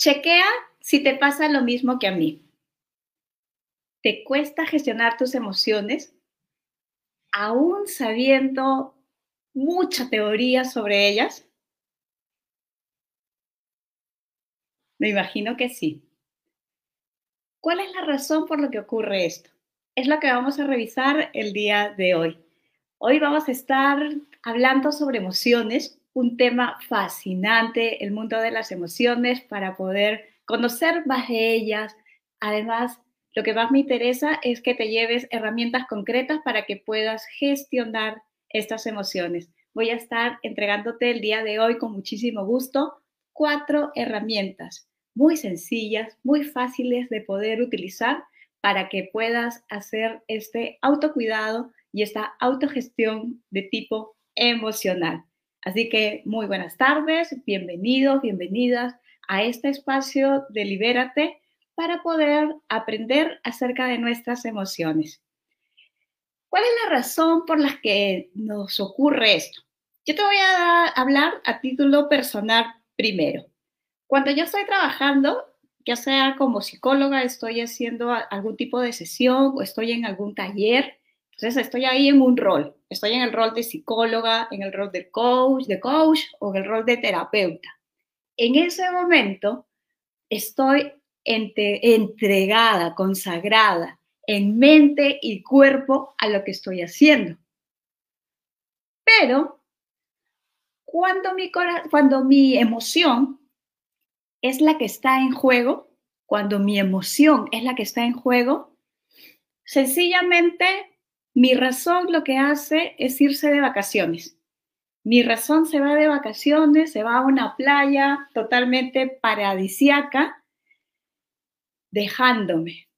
Chequea si te pasa lo mismo que a mí. ¿Te cuesta gestionar tus emociones aún sabiendo mucha teoría sobre ellas? Me imagino que sí. ¿Cuál es la razón por la que ocurre esto? Es lo que vamos a revisar el día de hoy. Hoy vamos a estar hablando sobre emociones, un tema fascinante, el mundo de las emociones, para poder conocer más de ellas. Además, lo que más me interesa es que te lleves herramientas concretas para que puedas gestionar estas emociones. Voy a estar entregándote el día de hoy con muchísimo gusto cuatro herramientas muy sencillas, muy fáciles de poder utilizar para que puedas hacer este autocuidado y esta autogestión de tipo emocional. Así que muy buenas tardes, bienvenidos, bienvenidas a este espacio de Libérate para poder aprender acerca de nuestras emociones. ¿Cuál es la razón por la que nos ocurre esto? Yo te voy a hablar a título personal primero. Cuando yo estoy trabajando, ya sea como psicóloga, estoy haciendo algún tipo de sesión o estoy en algún taller, entonces estoy ahí en un rol. Estoy en el rol de psicóloga, en el rol de coach, de coach o en el rol de terapeuta. En ese momento estoy entregada, consagrada en mente y cuerpo a lo que estoy haciendo. Pero cuando mi, cuando mi emoción es la que está en juego, cuando mi emoción es la que está en juego, sencillamente mi razón lo que hace es irse de vacaciones. Mi razón se va de vacaciones, se va a una playa totalmente paradisiaca, dejándome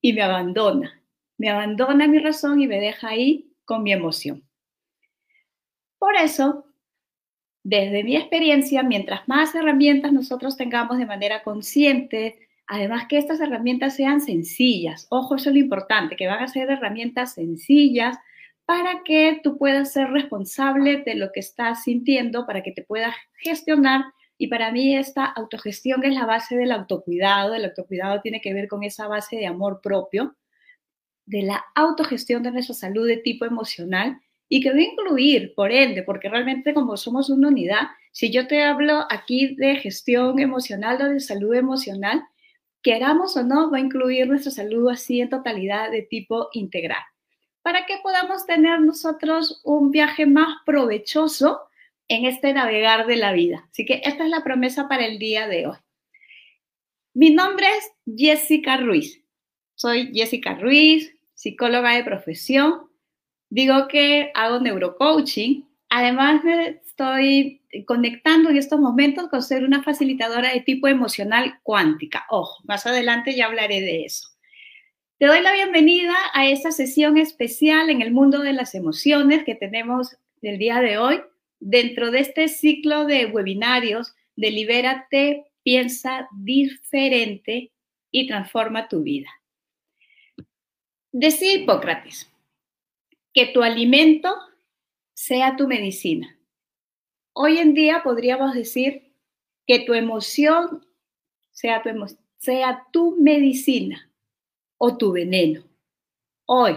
y me abandona. Me abandona mi razón y me deja ahí con mi emoción. Por eso, desde mi experiencia, mientras más herramientas nosotros tengamos de manera consciente, además que estas herramientas sean sencillas, ojo, eso es lo importante, que van a ser herramientas sencillas para que tú puedas ser responsable de lo que estás sintiendo, para que te puedas gestionar. Y para mí esta autogestión es la base del autocuidado. El autocuidado tiene que ver con esa base de amor propio, de la autogestión de nuestra salud de tipo emocional y que va a incluir, por ende, porque realmente como somos una unidad, si yo te hablo aquí de gestión emocional o de salud emocional, queramos o no, va a incluir nuestra salud así en totalidad de tipo integral, para que podamos tener nosotros un viaje más provechoso en este navegar de la vida. Así que esta es la promesa para el día de hoy. Mi nombre es Jessica Ruiz. Soy Jessica Ruiz, psicóloga de profesión, digo que hago neurocoaching. Además, me estoy conectando en estos momentos con ser una facilitadora de tipo emocional cuántica. Ojo, más adelante ya hablaré de eso. Te doy la bienvenida a esta sesión especial en el mundo de las emociones que tenemos el día de hoy dentro de este ciclo de webinarios de Libérate, piensa diferente y transforma tu vida. Decía Hipócrates, que tu alimento sea tu medicina. Hoy en día podríamos decir que tu emoción sea tu, sea tu medicina o tu veneno. Hoy,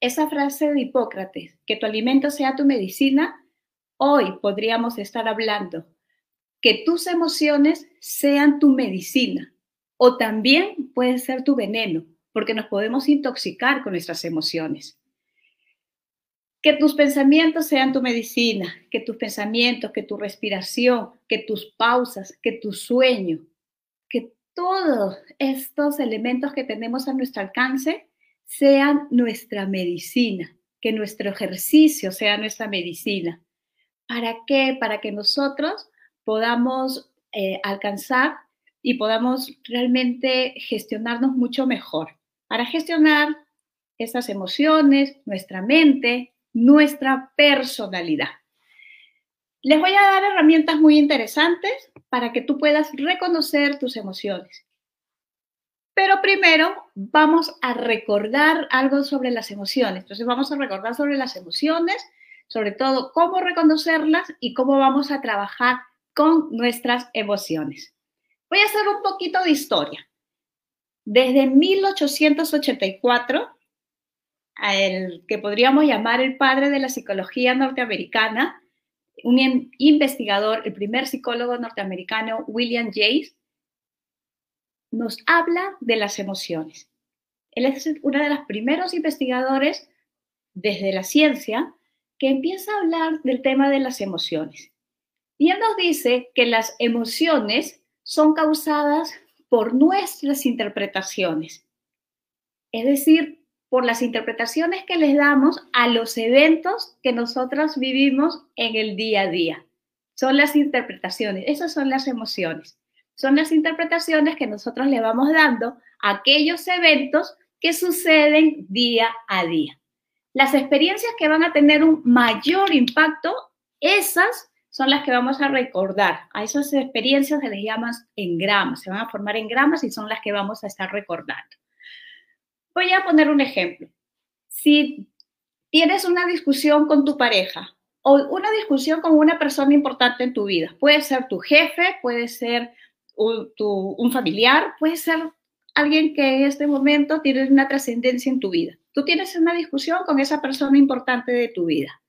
esa frase de Hipócrates, que tu alimento sea tu medicina, hoy podríamos estar hablando que tus emociones sean tu medicina o también puede ser tu veneno, porque nos podemos intoxicar con nuestras emociones. Que tus pensamientos sean tu medicina, que tus pensamientos, que tu respiración, que tus pausas, que tu sueño, que todos estos elementos que tenemos a nuestro alcance sean nuestra medicina, que nuestro ejercicio sea nuestra medicina. ¿Para qué? Para que nosotros podamos eh, alcanzar y podamos realmente gestionarnos mucho mejor. Para gestionar esas emociones, nuestra mente, nuestra personalidad. Les voy a dar herramientas muy interesantes para que tú puedas reconocer tus emociones. Pero primero vamos a recordar algo sobre las emociones. Entonces vamos a recordar sobre las emociones, sobre todo cómo reconocerlas y cómo vamos a trabajar con nuestras emociones. Voy a hacer un poquito de historia. Desde 1884, el que podríamos llamar el padre de la psicología norteamericana, un investigador, el primer psicólogo norteamericano, William James, nos habla de las emociones. Él es uno de los primeros investigadores desde la ciencia que empieza a hablar del tema de las emociones. Y él nos dice que las emociones son causadas por nuestras interpretaciones. Es decir, por las interpretaciones que les damos a los eventos que nosotros vivimos en el día a día. Son las interpretaciones, esas son las emociones. Son las interpretaciones que nosotros le vamos dando a aquellos eventos que suceden día a día. Las experiencias que van a tener un mayor impacto, esas son las que vamos a recordar. A esas experiencias se les llama engramas, se van a formar engramas y son las que vamos a estar recordando. Voy a poner un ejemplo. Si tienes una discusión con tu pareja o una discusión con una persona importante en tu vida, puede ser tu jefe, puede ser un, un familiar, puede ser alguien que en este momento tiene una trascendencia en tu vida. Tú tienes una discusión con esa persona importante de tu vida.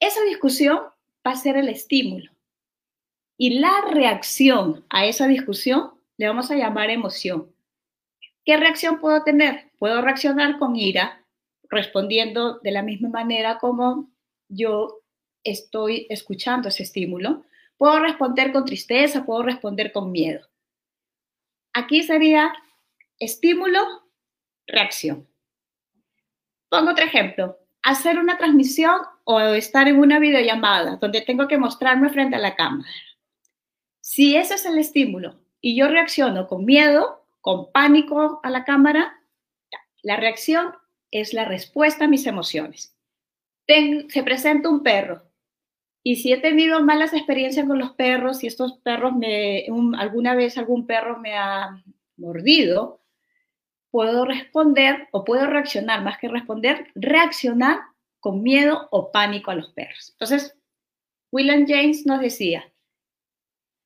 Esa discusión va a ser el estímulo. Y la reacción a esa discusión le vamos a llamar emoción. ¿Qué reacción puedo tener? Puedo reaccionar con ira, respondiendo de la misma manera como yo estoy escuchando ese estímulo. Puedo responder con tristeza, puedo responder con miedo. Aquí sería estímulo, reacción. Pongo otro ejemplo. Hacer una transmisión o estar en una videollamada donde tengo que mostrarme frente a la cámara. Si ese es el estímulo y yo reacciono con miedo, con pánico a la cámara, la reacción es la respuesta a mis emociones. se presenta un perro y si he tenido malas experiencias con los perros, si estos perros me, alguna vez algún perro me ha mordido, puedo responder o puedo reaccionar, más que responder, reaccionar con miedo o pánico a los perros. Entonces, William James nos decía,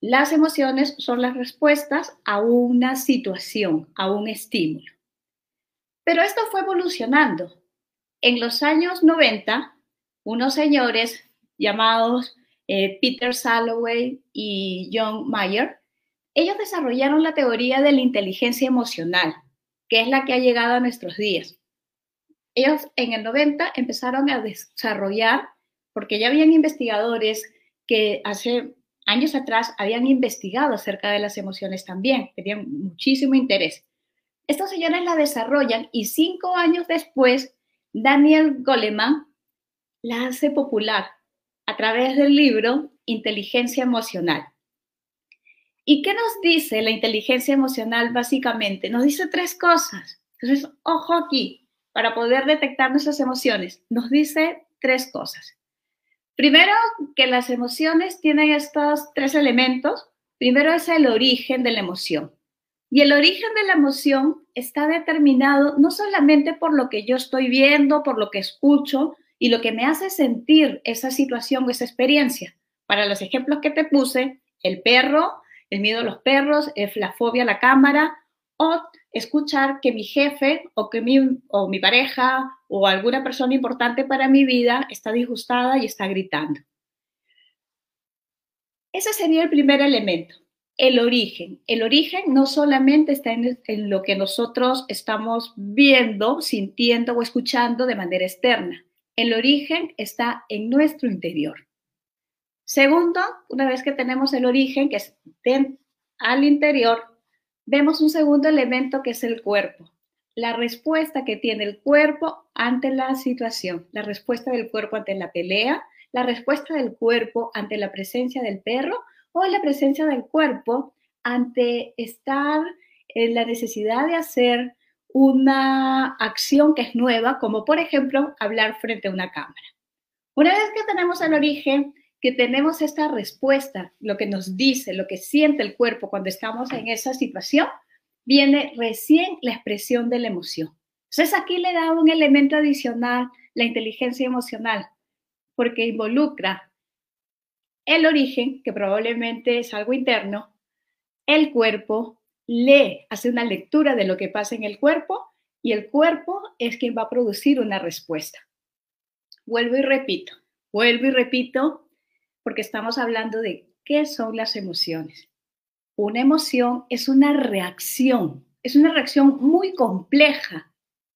las emociones son las respuestas a una situación, a un estímulo. Pero esto fue evolucionando. En los años 90, unos señores llamados eh, Peter Salloway y John Mayer, ellos desarrollaron la teoría de la inteligencia emocional, que es la que ha llegado a nuestros días. Ellos en el 90 empezaron a desarrollar, porque ya habían investigadores que hace años atrás habían investigado acerca de las emociones también, tenían muchísimo interés. Estos señores la desarrollan y cinco años después, Daniel Goleman la hace popular a través del libro Inteligencia Emocional. ¿Y qué nos dice la inteligencia emocional básicamente? Nos dice tres cosas. Entonces, ojo aquí, para poder detectar nuestras emociones, nos dice tres cosas. Primero, que las emociones tienen estos tres elementos. Primero es el origen de la emoción. Y el origen de la emoción está determinado no solamente por lo que yo estoy viendo, por lo que escucho, y lo que me hace sentir esa situación o esa experiencia. Para los ejemplos que te puse, el perro, el miedo a los perros, la fobia a la cámara o escuchar que mi jefe o que mi, o mi pareja o alguna persona importante para mi vida está disgustada y está gritando. Ese sería el primer elemento, el origen. El origen no solamente está en, lo que nosotros estamos viendo, sintiendo o escuchando de manera externa, el origen está en nuestro interior. Segundo, una vez que tenemos el origen, que es al interior, vemos un segundo elemento que es el cuerpo. La respuesta que tiene el cuerpo ante la situación, la respuesta del cuerpo ante la pelea, la respuesta del cuerpo ante la presencia del perro o la presencia del cuerpo ante estar en la necesidad de hacer una acción que es nueva, como por ejemplo hablar frente a una cámara. Una vez que tenemos el origen, que tenemos esta respuesta, lo que nos dice, lo que siente el cuerpo cuando estamos en esa situación, viene recién la expresión de la emoción. Entonces aquí le da un elemento adicional la inteligencia emocional, porque involucra el origen, que probablemente es algo interno, el cuerpo lee, hace una lectura de lo que pasa en el cuerpo y el cuerpo es quien va a producir una respuesta. Vuelvo y repito, vuelvo y repito, porque estamos hablando de qué son las emociones. Una emoción es una reacción, es una reacción muy compleja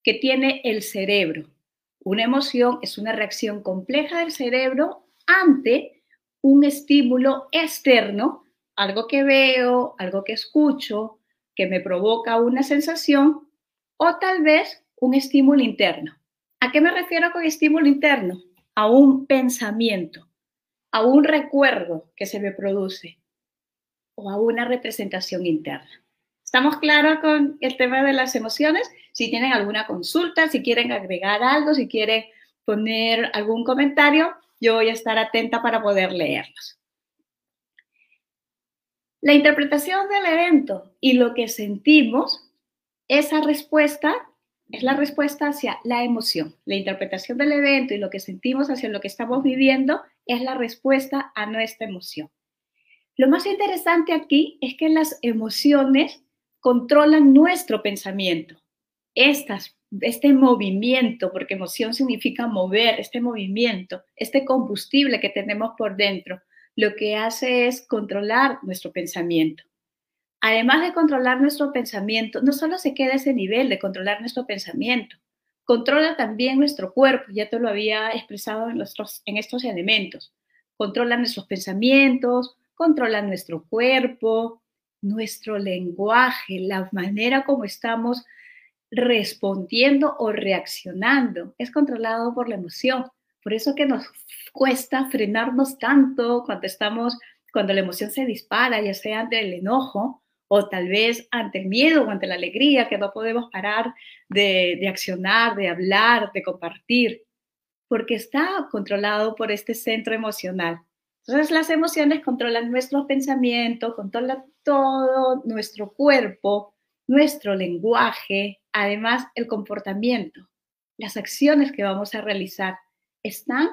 que tiene el cerebro. Una emoción es una reacción compleja del cerebro ante un estímulo externo, algo que veo, algo que escucho, que me provoca una sensación o tal vez un estímulo interno. ¿A qué me refiero con estímulo interno? A un pensamiento, a un recuerdo que se me produce o a una representación interna. ¿Estamos claros con el tema de las emociones? Si tienen alguna consulta, si quieren agregar algo, si quieren poner algún comentario, yo voy a estar atenta para poder leerlos. La interpretación del evento y lo que sentimos, esa respuesta es la respuesta hacia la emoción. La interpretación del evento y lo que sentimos hacia lo que estamos viviendo es la respuesta a nuestra emoción. Lo más interesante aquí es que las emociones controlan nuestro pensamiento. Estas, este movimiento, porque emoción significa mover, este movimiento, este combustible que tenemos por dentro, lo que hace es controlar nuestro pensamiento. Además de controlar nuestro pensamiento, no solo se queda ese nivel de controlar nuestro pensamiento, controla también nuestro cuerpo, ya te lo había expresado en, en estos elementos. Controla nuestros pensamientos, controla nuestro cuerpo, nuestro lenguaje, la manera como estamos respondiendo o reaccionando. Es controlado por la emoción. Por eso que nos cuesta frenarnos tanto cuando estamos, cuando la emoción se dispara, ya sea ante el enojo o tal vez ante el miedo o ante la alegría, que no podemos parar de, de accionar, de hablar, de compartir, porque está controlado por este centro emocional. Entonces las emociones controlan nuestro pensamiento, controlan todo nuestro cuerpo, nuestro lenguaje, además el comportamiento, las acciones que vamos a realizar están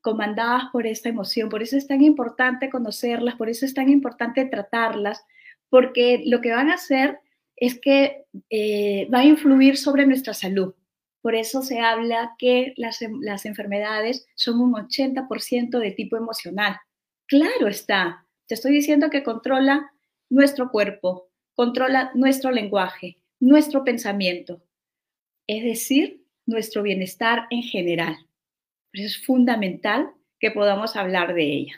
comandadas por esta emoción. Por eso es tan importante conocerlas, por eso es tan importante tratarlas, porque lo que van a hacer es que eh, va a influir sobre nuestra salud. Por eso se habla que las, las enfermedades son un 80% de tipo emocional. Claro está. Te estoy diciendo que controla nuestro cuerpo, controla nuestro lenguaje, nuestro pensamiento, es decir, nuestro bienestar en general. Eso es fundamental que podamos hablar de ella.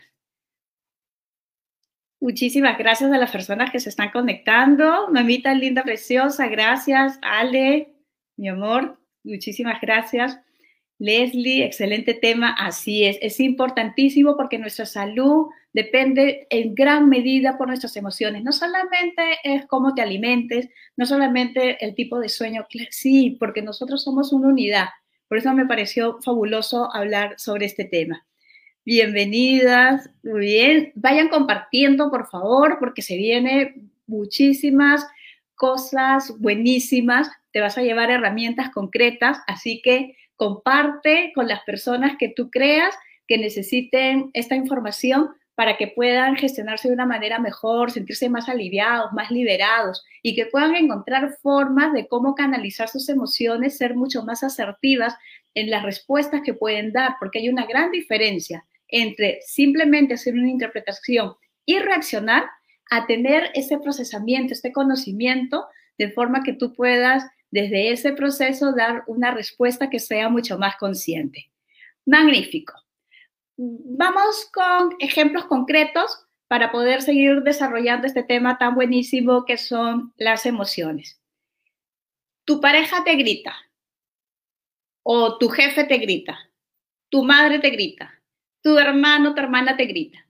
Muchísimas gracias a las personas que se están conectando. Mamita linda, preciosa, gracias. Ale, mi amor, muchísimas gracias. Leslie, excelente tema, así es. Es importantísimo porque nuestra salud depende en gran medida por nuestras emociones. No solamente es cómo te alimentes, no solamente el tipo de sueño, sí, porque nosotros somos una unidad. Por eso me pareció fabuloso hablar sobre este tema. Bienvenidas, muy bien. Vayan compartiendo, por favor, porque se vienen muchísimas cosas buenísimas. Te vas a llevar herramientas concretas, así que comparte con las personas que tú creas que necesiten esta información para que puedan gestionarse de una manera mejor, sentirse más aliviados, más liberados y que puedan encontrar formas de cómo canalizar sus emociones, ser mucho más asertivas en las respuestas que pueden dar, porque hay una gran diferencia entre simplemente hacer una interpretación y reaccionar a tener ese procesamiento, este conocimiento, de forma que tú puedas desde ese proceso dar una respuesta que sea mucho más consciente. Magnífico. Vamos con ejemplos concretos para poder seguir desarrollando este tema tan buenísimo que son las emociones. Tu pareja te grita o tu jefe te grita, tu madre te grita, tu hermano, tu hermana te grita.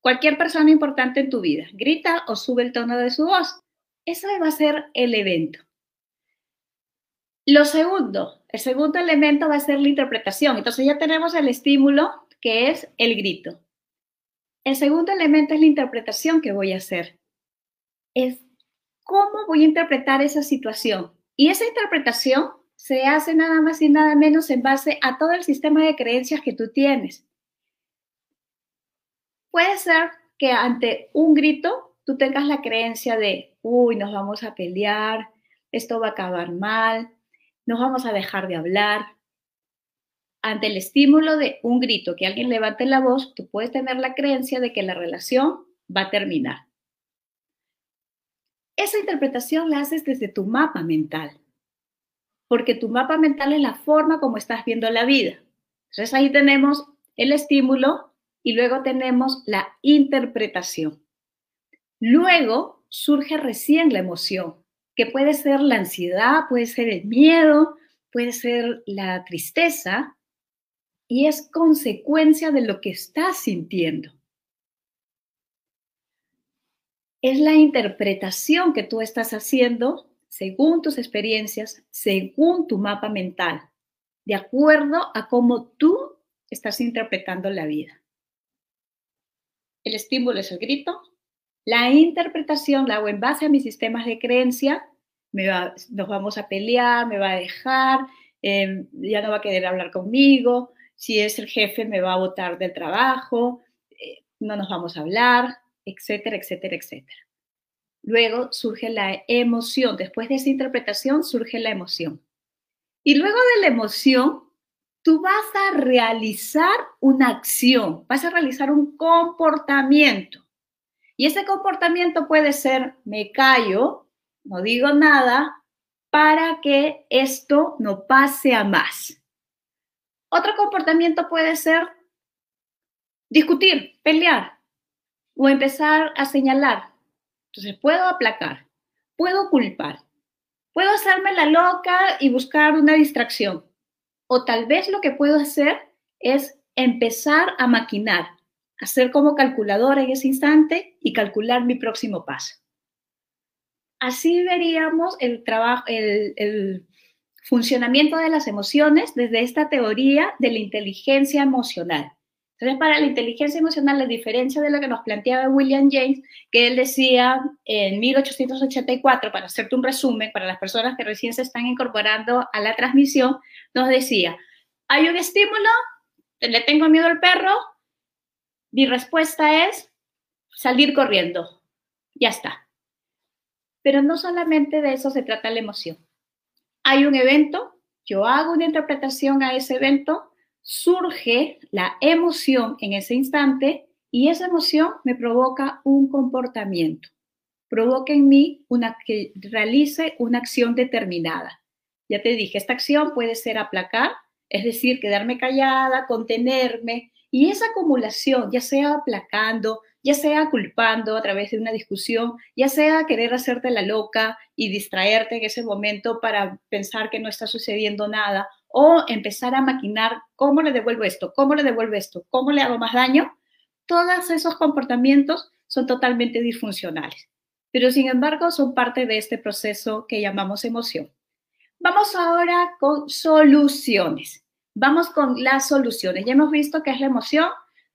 Cualquier persona importante en tu vida grita o sube el tono de su voz. Eso va a ser el evento. Lo segundo, el segundo elemento va a ser la interpretación. Entonces ya tenemos el estímulo que es el grito. El segundo elemento es la interpretación que voy a hacer. Es cómo voy a interpretar esa situación. Y esa interpretación se hace nada más y nada menos en base a todo el sistema de creencias que tú tienes. Puede ser que ante un grito tú tengas la creencia de, uy, nos vamos a pelear, esto va a acabar mal, nos vamos a dejar de hablar. Ante el estímulo de un grito, que alguien levante la voz, tú puedes tener la creencia de que la relación va a terminar. Esa interpretación la haces desde tu mapa mental, porque tu mapa mental es la forma como estás viendo la vida. Entonces ahí tenemos el estímulo y luego tenemos la interpretación. Luego surge recién la emoción, que puede ser la ansiedad, puede ser el miedo, puede ser la tristeza, y es consecuencia de lo que estás sintiendo. Es la interpretación que tú estás haciendo según tus experiencias, según tu mapa mental, de acuerdo a cómo tú estás interpretando la vida. El estímulo es el grito, la interpretación la hago en base a mis sistemas de creencia, me nos vamos a pelear, me va a dejar, em, ya no va a querer hablar conmigo, si es el jefe me va a botar del trabajo, eh, no nos vamos a hablar, etcétera, etcétera, etcétera. Luego surge la emoción, después de esa interpretación surge la emoción. Y luego de la emoción, tú vas a realizar una acción, vas a realizar un comportamiento. Y ese comportamiento puede ser, me callo, no digo nada, para que esto no pase a más. Otro comportamiento puede ser discutir, pelear o empezar a señalar. Entonces, puedo aplacar, puedo culpar, puedo hacerme la loca y buscar una distracción. O tal vez lo que puedo hacer es empezar a maquinar, hacer como calculadora en ese instante y calcular mi próximo paso. Así veríamos el trabajo, el, funcionamiento de las emociones desde esta teoría de la inteligencia emocional. Entonces, para la inteligencia emocional, la diferencia de lo que nos planteaba William James, que él decía en 1884, para hacerte un resumen, para las personas que recién se están incorporando a la transmisión, nos decía, hay un estímulo, le tengo miedo al perro, mi respuesta es salir corriendo. Ya está. Pero no solamente de eso se trata la emoción. Hay un evento, yo hago una interpretación a ese evento, surge la emoción en ese instante y esa emoción me provoca un comportamiento. Provoca en mí una, que realice una acción determinada. Ya te dije, esta acción puede ser aplacar, es decir, quedarme callada, contenerme, y esa acumulación, ya sea aplacando, ya sea culpando a través de una discusión, ya sea querer hacerte la loca y distraerte en ese momento para pensar que no está sucediendo nada, o empezar a maquinar cómo le devuelvo esto, cómo le devuelvo esto, cómo le hago más daño, todos esos comportamientos son totalmente disfuncionales, pero sin embargo son parte de este proceso que llamamos emoción. Vamos ahora con soluciones. Vamos con las soluciones. Ya hemos visto qué es la emoción,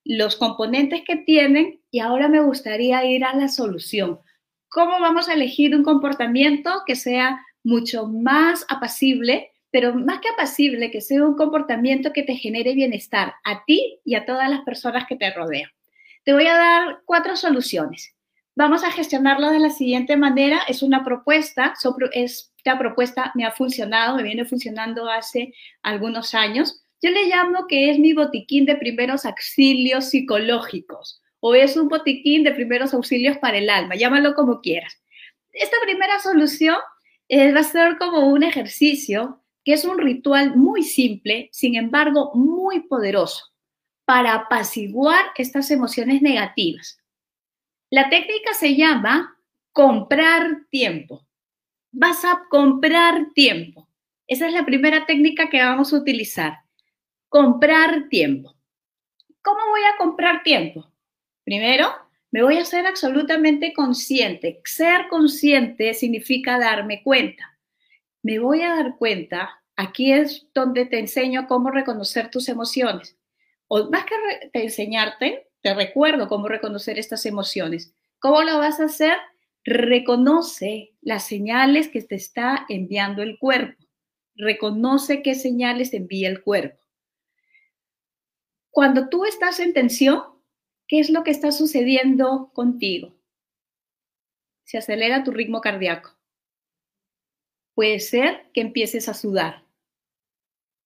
los componentes que tienen y ahora me gustaría ir a la solución. ¿Cómo vamos a elegir un comportamiento que sea mucho más apacible, pero más que apacible, que sea un comportamiento que te genere bienestar a ti y a todas las personas que te rodean? Te voy a dar cuatro soluciones. Vamos a gestionarlo de la siguiente manera. Es una propuesta, esta propuesta me ha funcionado, me viene funcionando hace algunos años. Yo le llamo que es mi botiquín de primeros auxilios psicológicos o es un botiquín de primeros auxilios para el alma, llámalo como quieras. Esta primera solución eh, va a ser como un ejercicio que es un ritual muy simple, sin embargo muy poderoso, para apaciguar estas emociones negativas. La técnica se llama comprar tiempo vas a comprar tiempo. Esa es la primera técnica que vamos a utilizar. Comprar tiempo. ¿Cómo voy a comprar tiempo? Primero, me voy a ser absolutamente consciente. Ser consciente significa darme cuenta. Me voy a dar cuenta, aquí es donde te enseño cómo reconocer tus emociones. O más que enseñarte, te recuerdo cómo reconocer estas emociones. ¿Cómo lo vas a hacer? Reconoce las señales que te está enviando el cuerpo. Reconoce qué señales te envía el cuerpo. Cuando tú estás en tensión, ¿qué es lo que está sucediendo contigo? se acelera tu ritmo cardíaco. Puede ser que empieces a sudar.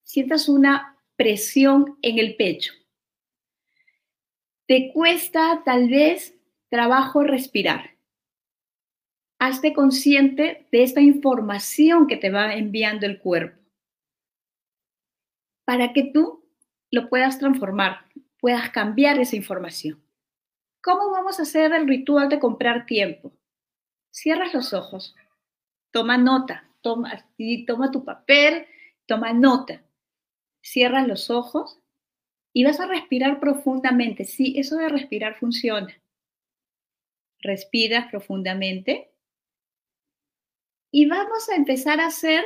Sientas una presión en el pecho. Te cuesta tal vez trabajo respirar. Hazte consciente de esta información que te va enviando el cuerpo para que tú lo puedas transformar, puedas cambiar esa información. ¿Cómo vamos a hacer el ritual de comprar tiempo? Cierras los ojos, toma nota, toma, toma tu papel, toma nota, cierras los ojos y vas a respirar profundamente. Sí, eso de respirar funciona. Respiras profundamente y vamos a empezar a hacer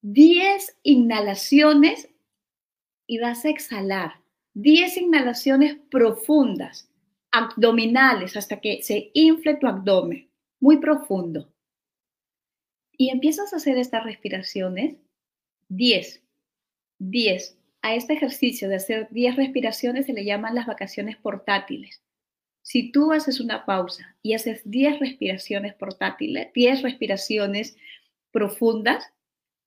10 inhalaciones y vas a exhalar 10 inhalaciones profundas, abdominales, hasta que se infle tu abdomen, muy profundo. Y empiezas a hacer estas respiraciones 10, 10. A este ejercicio de hacer 10 respiraciones se le llaman las vacaciones portátiles. Si tú haces una pausa y haces 10 respiraciones portátiles, 10 respiraciones profundas,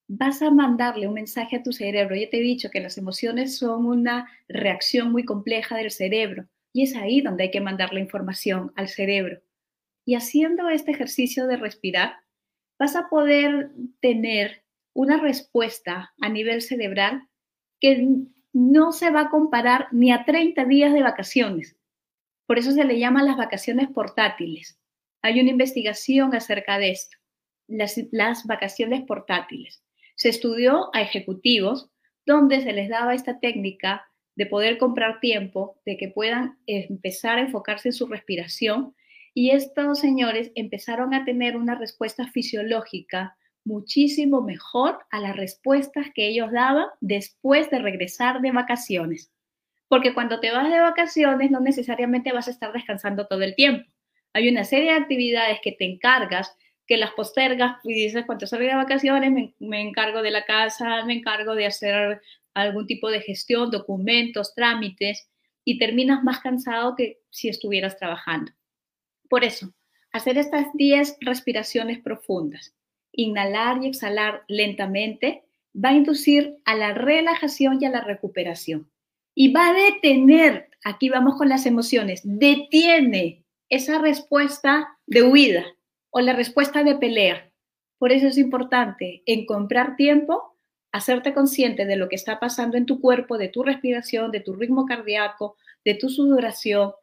vas a mandarle un mensaje a tu cerebro. Ya te he dicho que las emociones son una reacción muy compleja del cerebro y es ahí donde hay que mandar la información al cerebro. Y haciendo este ejercicio de respirar, vas a poder tener una respuesta a nivel cerebral que no se va a comparar ni a 30 días de vacaciones. Por eso se le llaman las vacaciones portátiles. Hay una investigación acerca de esto, las, las vacaciones portátiles se estudió a ejecutivos donde se les daba esta técnica de poder comprar tiempo, de que puedan empezar a enfocarse en su respiración y estos señores empezaron a tener una respuesta fisiológica muchísimo mejor a las respuestas que ellos daban después de regresar de vacaciones. Porque cuando te vas de vacaciones no necesariamente vas a estar descansando todo el tiempo. Hay una serie de actividades que te encargas que las postergas y dices, cuando salga de vacaciones me, encargo de la casa, me encargo de hacer algún tipo de gestión, documentos, trámites, y terminas más cansado que si estuvieras trabajando. Por eso, hacer estas 10 respiraciones profundas, inhalar y exhalar lentamente, va a inducir a la relajación y a la recuperación. Y va a detener, aquí vamos con las emociones, detiene esa respuesta de huida, o la respuesta de pelea. Por eso es importante en comprar tiempo, hacerte consciente de lo que está pasando en tu cuerpo, de tu respiración, de tu ritmo cardíaco, de tu sudoración,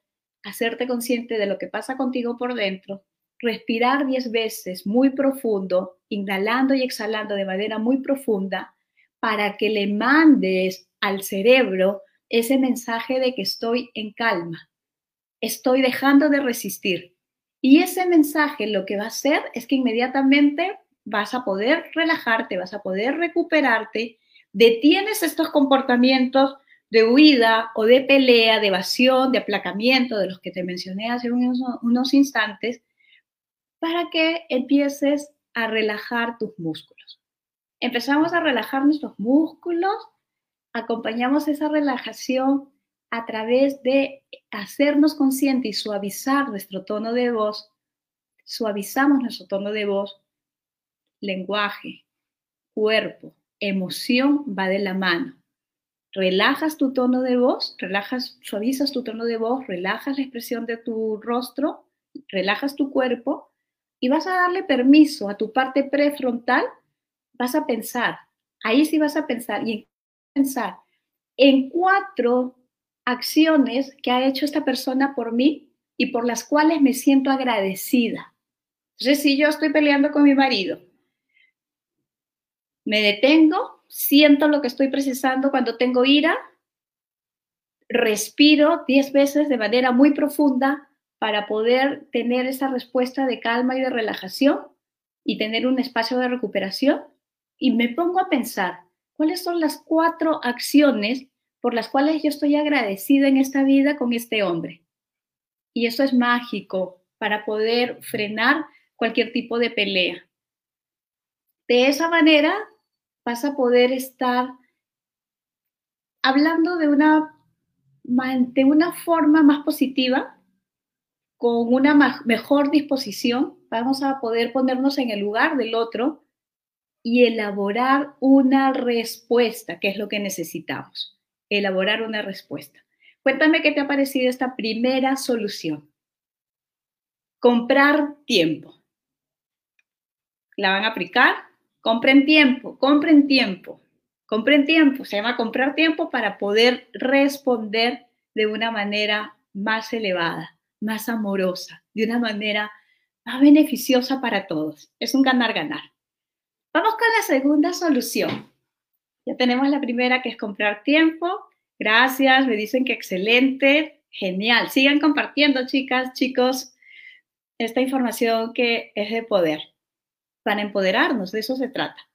hacerte consciente de lo que pasa contigo por dentro, respirar 10 veces muy profundo, inhalando y exhalando de manera muy profunda, para que le mandes al cerebro ese mensaje de que estoy en calma, estoy dejando de resistir, y ese mensaje lo que va a hacer es que inmediatamente vas a poder relajarte, vas a poder recuperarte, detienes estos comportamientos de huida o de pelea, de evasión, de aplacamiento, de los que te mencioné hace unos, unos instantes, para que empieces a relajar tus músculos. Empezamos a relajar nuestros músculos, acompañamos esa relajación a través de hacernos conscientes y suavizar nuestro tono de voz, suavizamos nuestro tono de voz, lenguaje, cuerpo, emoción va de la mano. Relajas tu tono de voz, relajas, suavizas tu tono de voz, relajas la expresión de tu rostro, relajas tu cuerpo y vas a darle permiso a tu parte prefrontal, vas a pensar, ahí sí vas a pensar y pensar en cuatro acciones que ha hecho esta persona por mí y por las cuales me siento agradecida. Entonces, si yo estoy peleando con mi marido, me detengo, siento lo que estoy precisando cuando tengo ira, respiro 10 veces de manera muy profunda para poder tener esa respuesta de calma y de relajación y tener un espacio de recuperación. Y me pongo a pensar, ¿cuáles son las cuatro acciones por las cuales yo estoy agradecida en esta vida con este hombre. Y eso es mágico para poder frenar cualquier tipo de pelea. De esa manera vas a poder estar hablando de una, de una forma más positiva con una mejor disposición, vamos a poder ponernos en el lugar del otro y elaborar una respuesta, que es lo que necesitamos, elaborar una respuesta. Cuéntame qué te ha parecido esta primera solución. Comprar tiempo. ¿La van a aplicar? Compren tiempo, compren tiempo, compren tiempo. Se llama comprar tiempo para poder responder de una manera más elevada, más amorosa, de una manera más beneficiosa para todos. Es un ganar-ganar. Vamos con la segunda solución. Ya tenemos la primera que es comprar tiempo. Gracias, me dicen que excelente, genial. Sigan compartiendo, chicas, chicos, esta información que es de poder, para empoderarnos, de eso se trata.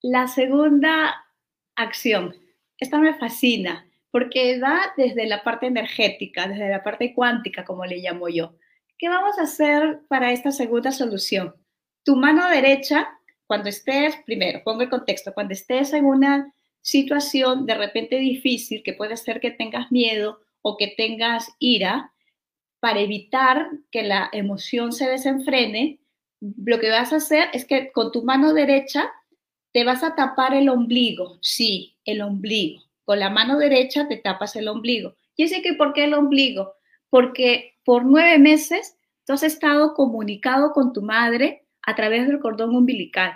La segunda acción, esta me fascina, porque va desde la parte energética, desde la parte cuántica, como le llamo yo. ¿Qué vamos a hacer para esta segunda solución? Tu mano derecha, cuando estés, primero, pongo el contexto, cuando estés en una situación de repente difícil, que puede ser que tengas miedo o que tengas ira, para evitar que la emoción se desenfrene, lo que vas a hacer es que con tu mano derecha te vas a tapar el ombligo, sí, el ombligo con la mano derecha te tapas el ombligo. Y dice que ¿por qué el ombligo? Porque por nueve meses tú has estado comunicado con tu madre a través del cordón umbilical.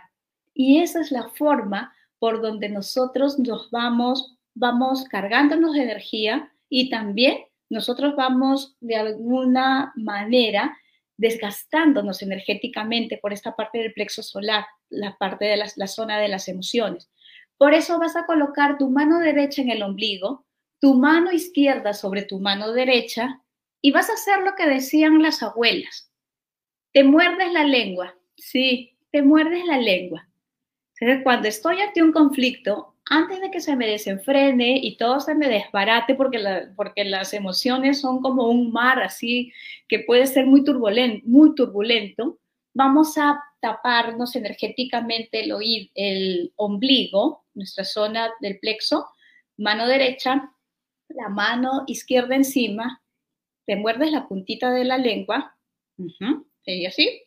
Y esa es la forma por donde nosotros nos vamos, vamos cargándonos de energía y también nosotros vamos de alguna manera desgastándonos energéticamente por esta parte del plexo solar, la parte de la zona de las emociones. Por eso vas a colocar tu mano derecha en el ombligo, tu mano izquierda sobre tu mano derecha y vas a hacer lo que decían las abuelas. Te muerdes la lengua. Sí, te muerdes la lengua. Cuando estoy ante un conflicto, antes de que se me desenfrene y todo se me desbarate, porque, porque las emociones son como un mar así que puede ser muy turbulento, muy turbulento, vamos a taparnos energéticamente el, el ombligo, nuestra zona del plexo, mano derecha, la mano izquierda encima, te muerdes la puntita de la lengua, y así,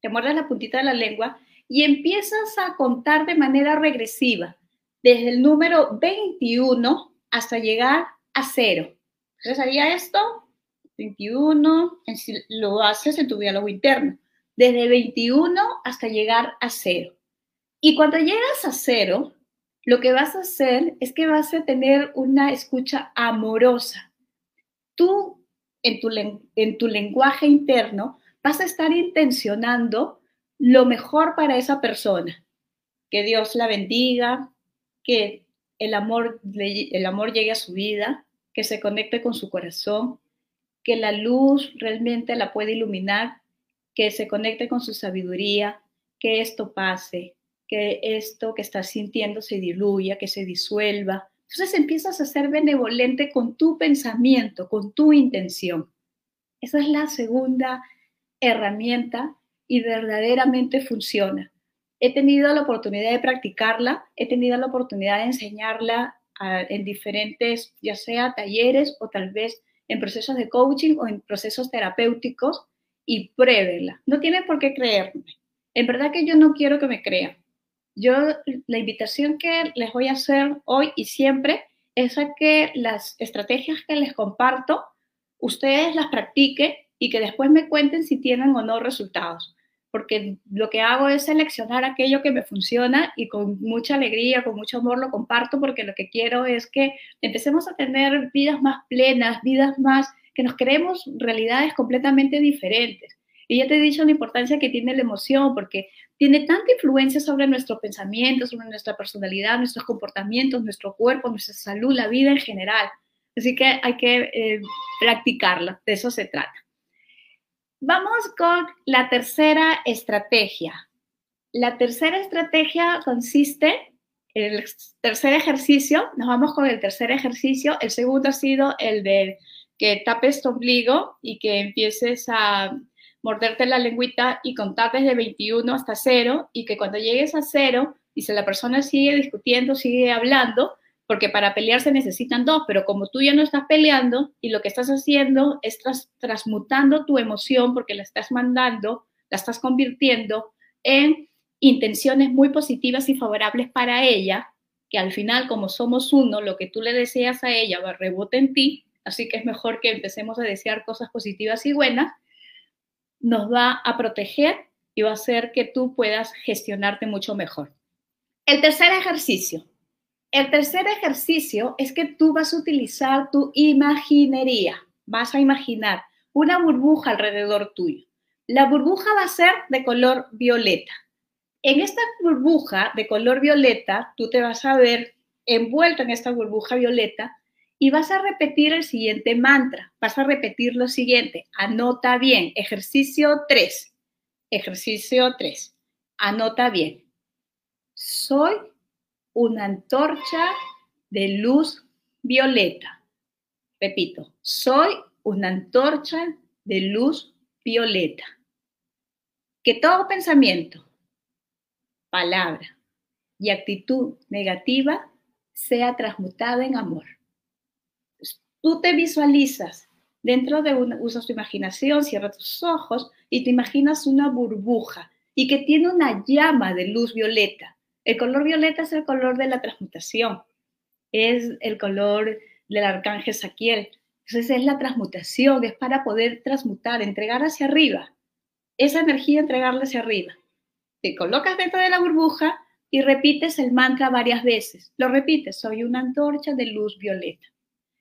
te muerdes la puntita de la lengua y empiezas a contar de manera regresiva, desde el número 21 hasta llegar a cero. Entonces haría esto, 21, lo haces en tu diálogo interno desde 21 hasta llegar a cero. Y cuando llegas a cero, lo que vas a hacer es que vas a tener una escucha amorosa. Tú, en tu, en tu lenguaje interno, vas a estar intencionando lo mejor para esa persona. Que Dios la bendiga, que el amor, el amor llegue a su vida, que se conecte con su corazón, que la luz realmente la pueda iluminar que se conecte con su sabiduría, que esto pase, que esto que estás sintiendo se diluya, que se disuelva. Entonces empiezas a ser benevolente con tu pensamiento, con tu intención. Esa es la segunda herramienta y verdaderamente funciona. He tenido la oportunidad de practicarla, he tenido la oportunidad de enseñarla en diferentes, ya sea talleres o tal vez en procesos de coaching o en procesos terapéuticos y pruébela. No tiene por qué creerme. En verdad que yo no quiero que me crean. Yo, la invitación que les voy a hacer hoy y siempre es a que las estrategias que les comparto, ustedes las practiquen y que después me cuenten si tienen o no resultados. Porque lo que hago es seleccionar aquello que me funciona y con mucha alegría, con mucho amor lo comparto porque lo que quiero es que empecemos a tener vidas más plenas, vidas más que nos creemos realidades completamente diferentes. Y ya te he dicho la importancia que tiene la emoción, porque tiene tanta influencia sobre nuestros pensamientos, sobre nuestra personalidad, nuestros comportamientos, nuestro cuerpo, nuestra salud, la vida en general. Así que hay que eh, practicarla, de eso se trata. Vamos con la tercera estrategia. La tercera estrategia consiste, el tercer ejercicio, nos vamos con el tercer ejercicio, el segundo ha sido el de que tapes tu ombligo y que empieces a morderte la lengüita y contar desde 21 hasta 0 y que cuando llegues a 0 y si la persona sigue discutiendo, sigue hablando, porque para pelear se necesitan dos, pero como tú ya no estás peleando y lo que estás haciendo es transmutando tu emoción porque la estás mandando, la estás convirtiendo en intenciones muy positivas y favorables para ella, que al final, como somos uno, lo que tú le deseas a ella va a rebote en ti, así que es mejor que empecemos a desear cosas positivas y buenas, nos va a proteger y va a hacer que tú puedas gestionarte mucho mejor. El tercer ejercicio. El tercer ejercicio es que tú vas a utilizar tu imaginería. Vas a imaginar una burbuja alrededor tuyo. La burbuja va a ser de color violeta. En esta burbuja de color violeta, tú te vas a ver envuelto en esta burbuja violeta y vas a repetir el siguiente mantra. Vas a repetir lo siguiente. Anota bien. Ejercicio 3. Ejercicio 3. Anota bien. Soy una antorcha de luz violeta. Repito, soy una antorcha de luz violeta. Que todo pensamiento, palabra y actitud negativa sea transmutada en amor tú te visualizas dentro de una, usas tu imaginación, cierras tus ojos y te imaginas una burbuja y que tiene una llama de luz violeta. El color violeta es el color de la transmutación, es el color del arcángel Saquiel. Entonces es la transmutación, es para poder transmutar, entregar hacia arriba. Esa energía, entregarla hacia arriba. Te colocas dentro de la burbuja y repites el mantra varias veces. Lo repites, soy una antorcha de luz violeta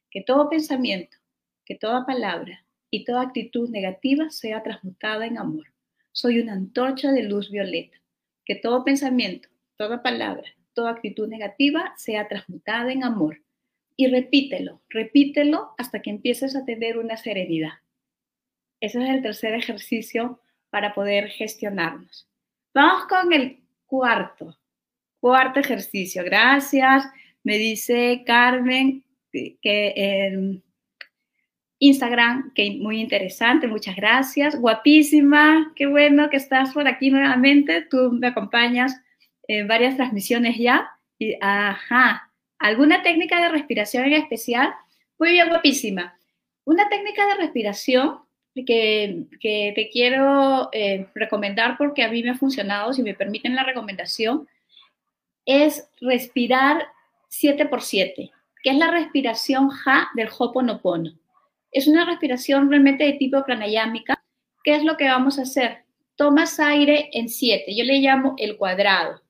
que todo pensamiento, que toda palabra y toda actitud negativa sea transmutada en amor. Soy una antorcha de luz violeta. Que todo pensamiento, toda palabra, toda actitud negativa sea transmutada en amor. Y repítelo, repítelo hasta que empieces a tener una serenidad. Ese es el tercer ejercicio para poder gestionarnos. Vamos con el cuarto, cuarto ejercicio. Gracias. Me dice Carmen, que en Instagram, que muy interesante, muchas gracias, guapísima, qué bueno que estás por aquí nuevamente, tú me acompañas en varias transmisiones ya, y, ajá, ¿alguna técnica de respiración en especial? Muy bien, guapísima. Una técnica de respiración que, que te quiero eh, recomendar porque a mí me ha funcionado, si me permiten la recomendación, es respirar 7 por 7 que es la respiración Ja del Hoponopono. Es una respiración realmente de tipo pranayámica. ¿Qué es lo que vamos a hacer? Tomas aire en 7, yo le llamo el cuadrado.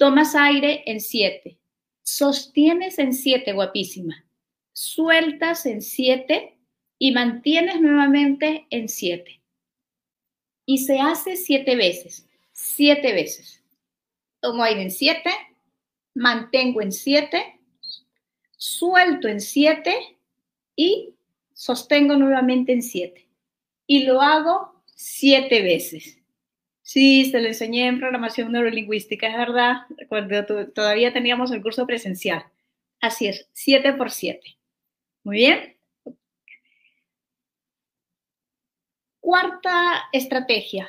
Tomas aire en 7, sostienes en 7, guapísima. Sueltas en 7 y mantienes nuevamente en 7. Y se hace 7 veces, 7 veces. Tomo aire en 7, mantengo en 7 suelto en 7 y sostengo nuevamente en 7. Y lo hago 7 veces. Sí, se lo enseñé en programación neurolingüística, es verdad, cuando todavía teníamos el curso presencial. Así es, 7 por 7. Muy bien. Cuarta estrategia.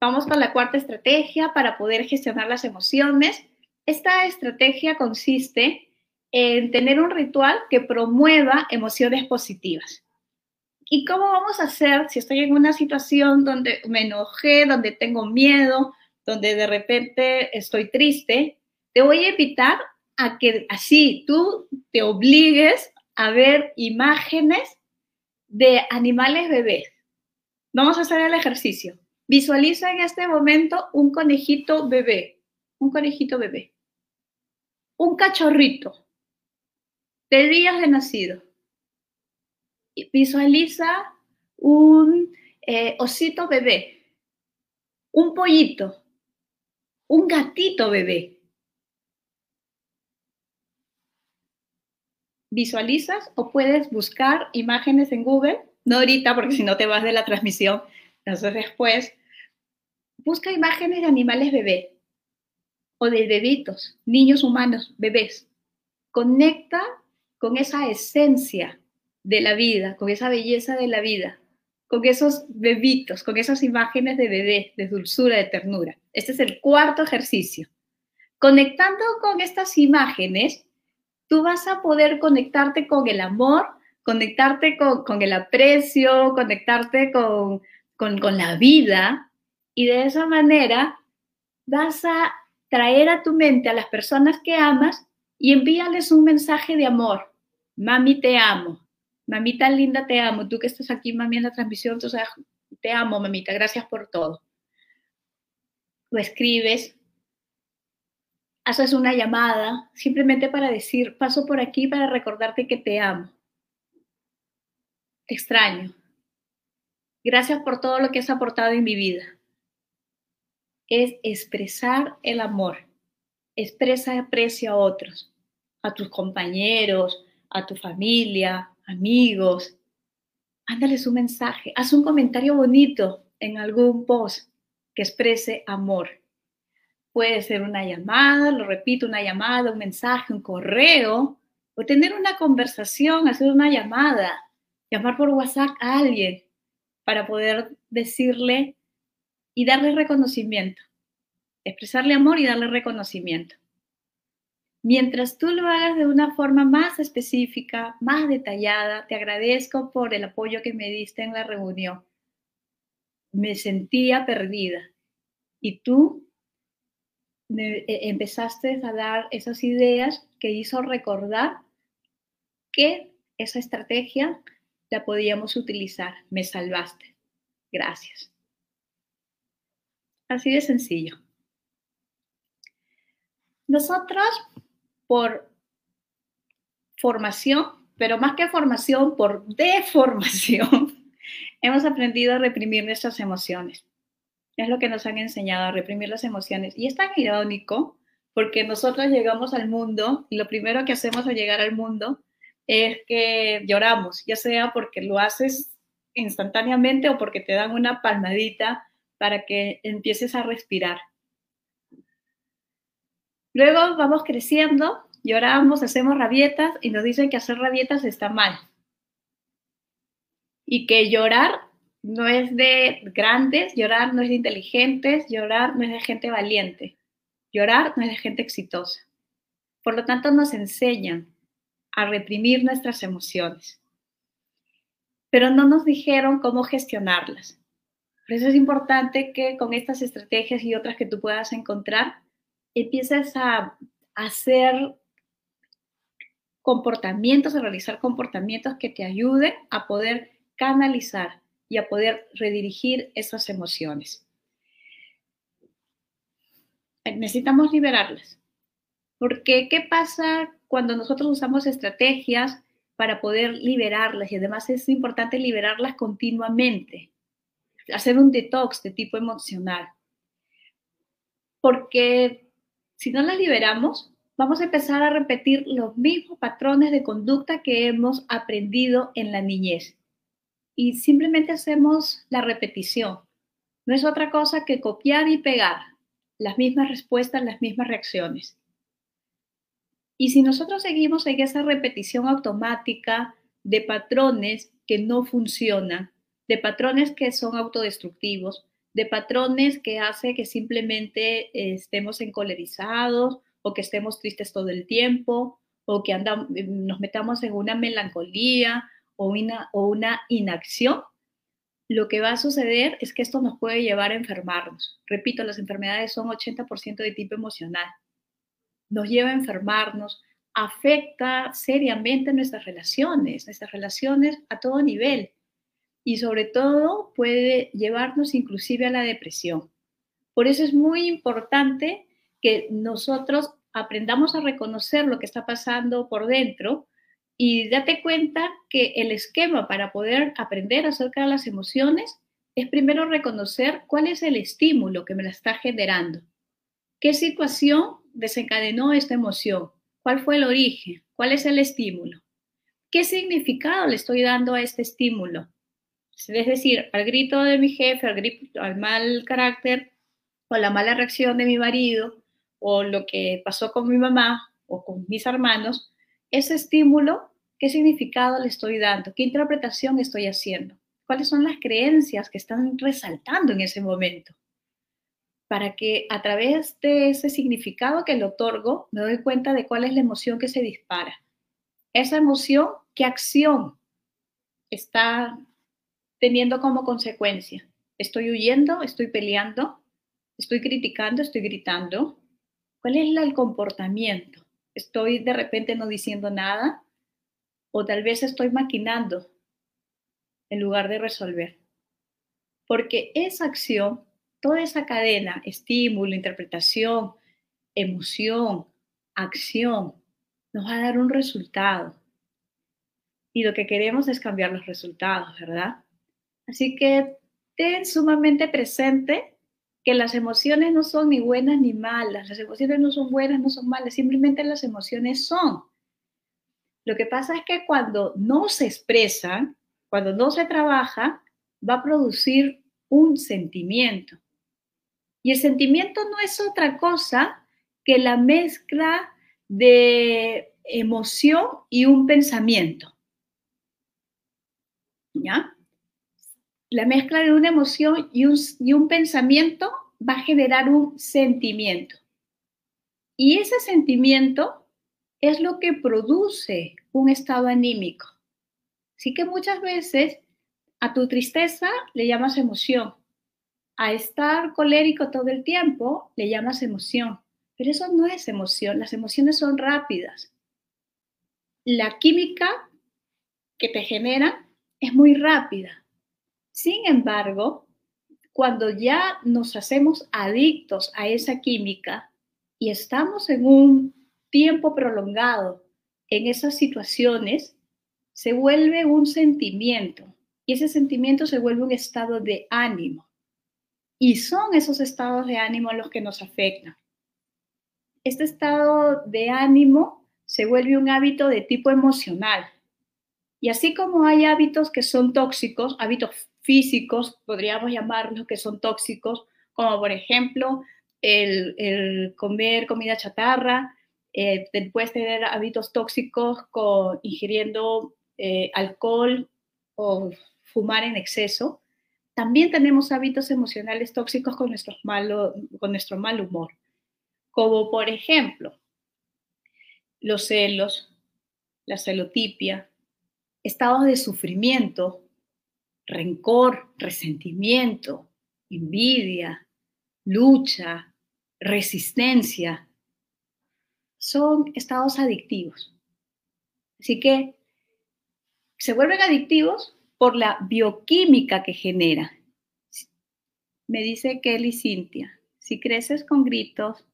Vamos con la cuarta estrategia para poder gestionar las emociones. Esta estrategia consiste en tener un ritual que promueva emociones positivas. ¿Y cómo vamos a hacer si estoy en una situación donde me enojé, donde tengo miedo, donde de repente estoy triste? Te voy a invitar a que así tú te obligues a ver imágenes de animales bebés. Vamos a hacer el ejercicio. Visualiza en este momento un conejito bebé, un conejito bebé, un cachorrito, de días de nacido. Visualiza un eh, osito bebé, un pollito, un gatito bebé. ¿Visualizas o puedes buscar imágenes en Google? No ahorita, porque si no te vas de la transmisión, entonces después. Busca imágenes de animales bebé o de bebitos, niños humanos, bebés. Conecta con esa esencia de la vida, con esa belleza de la vida, con esos bebitos, con esas imágenes de bebé, de dulzura, de ternura. Este es el cuarto ejercicio. Conectando con estas imágenes, tú vas a poder conectarte con el amor, conectarte con, el aprecio, conectarte con, con la vida y de esa manera vas a traer a tu mente a las personas que amas y envíales un mensaje de amor. Mami, te amo. Mamita linda, te amo. Tú que estás aquí, mami, en la transmisión, te amo, mamita. Gracias por todo. Lo escribes, haces una llamada simplemente para decir, paso por aquí para recordarte que te amo. Extraño. Gracias por todo lo que has aportado en mi vida. Es expresar el amor. Expresa aprecio a otros, a tus compañeros, a tu familia, amigos. Ándales un mensaje, haz un comentario bonito en algún post que exprese amor Puede ser una llamada, lo repito, una llamada, un mensaje, un correo, o tener una conversación, hacer una llamada, llamar por WhatsApp a alguien para poder decirle y darle reconocimiento, expresarle amor y darle reconocimiento. Mientras tú lo hagas de una forma más específica, más detallada, te agradezco por el apoyo que me diste en la reunión. Me sentía perdida y tú e, empezaste a dar esas ideas que hizo recordar que esa estrategia la podíamos utilizar. Me salvaste. Gracias. Así de sencillo. Nosotros, por formación, pero más que formación, por deformación, hemos aprendido a reprimir nuestras emociones. Es lo que nos han enseñado a reprimir las emociones. Y es tan irónico porque nosotros llegamos al mundo y lo primero que hacemos al llegar al mundo es que lloramos, ya sea porque lo haces instantáneamente o porque te dan una palmadita para que empieces a respirar. Luego vamos creciendo, lloramos, hacemos rabietas y nos dicen que hacer rabietas está mal. Y que llorar no es de grandes, llorar no es de inteligentes, llorar no es de gente valiente, llorar no es de gente exitosa. Por lo tanto, nos enseñan a reprimir nuestras emociones, pero no nos dijeron cómo gestionarlas. Por eso es importante que con estas estrategias y otras que tú puedas encontrar, empieces a hacer comportamientos, a realizar comportamientos que te ayuden a poder canalizar y a poder redirigir esas emociones. Necesitamos liberarlas. Porque, ¿qué pasa cuando nosotros usamos estrategias para poder liberarlas? Y además es importante liberarlas continuamente, hacer un detox de tipo emocional. Porque si no las liberamos, vamos a empezar a repetir los mismos patrones de conducta que hemos aprendido en la niñez y simplemente hacemos la repetición. No es otra cosa que copiar y pegar las mismas respuestas, las mismas reacciones. Y si nosotros seguimos en esa repetición automática de patrones que no funcionan, de patrones que son autodestructivos, de patrones que hace que simplemente estemos encolerizados o que estemos tristes todo el tiempo o que andamos, nos metamos en una melancolía o una, o una inacción, lo que va a suceder es que esto nos puede llevar a enfermarnos. Repito, las enfermedades son 80% de tipo emocional. Nos lleva a enfermarnos, afecta seriamente nuestras relaciones, nuestras relaciones a todo nivel y sobre todo puede llevarnos inclusive a la depresión. Por eso es muy importante que nosotros aprendamos a reconocer lo que está pasando por dentro y date cuenta que el esquema para poder aprender acerca de las emociones es primero reconocer cuál es el estímulo que me la está generando. ¿Qué situación desencadenó esta emoción? ¿Cuál fue el origen? ¿Cuál es el estímulo? ¿Qué significado le estoy dando a este estímulo? Es decir, al grito de mi jefe, al, al mal carácter o la mala reacción de mi marido o lo que pasó con mi mamá o con mis hermanos, ese estímulo, ¿qué significado le estoy dando? ¿Qué interpretación estoy haciendo? ¿Cuáles son las creencias que están resaltando en ese momento? Para que a través de ese significado que le otorgo me doy cuenta de cuál es la emoción que se dispara. esa emoción, ¿qué acción está teniendo como consecuencia? ¿Estoy huyendo? ¿Estoy peleando? ¿Estoy criticando? ¿Estoy gritando? ¿Cuál es el comportamiento? ¿Estoy de repente no diciendo nada? ¿O tal vez estoy maquinando en lugar de resolver? Porque esa acción, toda esa cadena, estímulo, interpretación, emoción, acción, nos va a dar un resultado. Y lo que queremos es cambiar los resultados, ¿verdad? Así que ten sumamente presente que las emociones no son ni buenas ni malas, las emociones no son buenas, no son malas, simplemente las emociones son. Lo que pasa es que cuando no se expresan, cuando no se trabaja, va a producir un sentimiento. Y el sentimiento no es otra cosa que la mezcla de emoción y un pensamiento. ¿Ya? La mezcla de una emoción y un, pensamiento va a generar un sentimiento. Y ese sentimiento es lo que produce un estado anímico. Así que muchas veces a tu tristeza le llamas emoción. A estar colérico todo el tiempo le llamas emoción. Pero eso no es emoción, las emociones son rápidas. La química que te genera es muy rápida. Sin embargo, cuando ya nos hacemos adictos a esa química y estamos en un tiempo prolongado en esas situaciones, se vuelve un sentimiento y ese sentimiento se vuelve un estado de ánimo. Y son esos estados de ánimo los que nos afectan este estado de ánimo se vuelve un hábito de tipo emocional. Y así como hay hábitos que son tóxicos, hábitos físicos, podríamos llamarlos que son tóxicos, como por ejemplo el, comer comida chatarra, eh, puedes tener hábitos tóxicos con ingiriendo eh, alcohol o fumar en exceso. También tenemos hábitos emocionales tóxicos con, con nuestro mal humor como por ejemplo los celos, la celotipia, estados de sufrimiento, rencor, resentimiento, envidia, lucha, resistencia, son estados adictivos. Así que se vuelven adictivos por la bioquímica que genera. Me dice Kelly Cintia, si creces con gritos,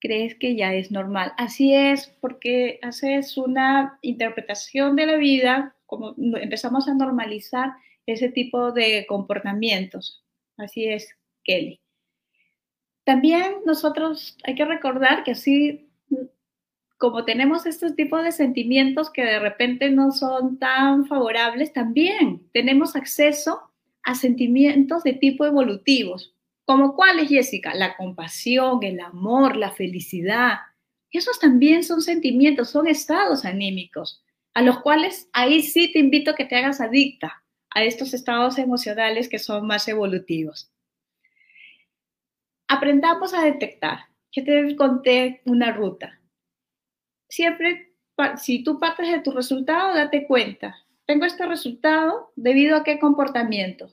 crees que ya es normal. Así es, porque haces una interpretación de la vida, como empezamos a normalizar ese tipo de comportamientos. Así es, Kelly. También nosotros hay que recordar que así como tenemos estos tipos de sentimientos que de repente no son tan favorables, también tenemos acceso a sentimientos de tipo evolutivos. ¿Como cuáles, Jessica? La compasión, el amor, la felicidad. Esos también son sentimientos, son estados anímicos, a los cuales ahí sí te invito a que te hagas adicta a estos estados emocionales que son más evolutivos. Aprendamos a detectar. Yo te conté una ruta. Siempre, si tú partes de tu resultado, date cuenta. Tengo este resultado debido a qué comportamiento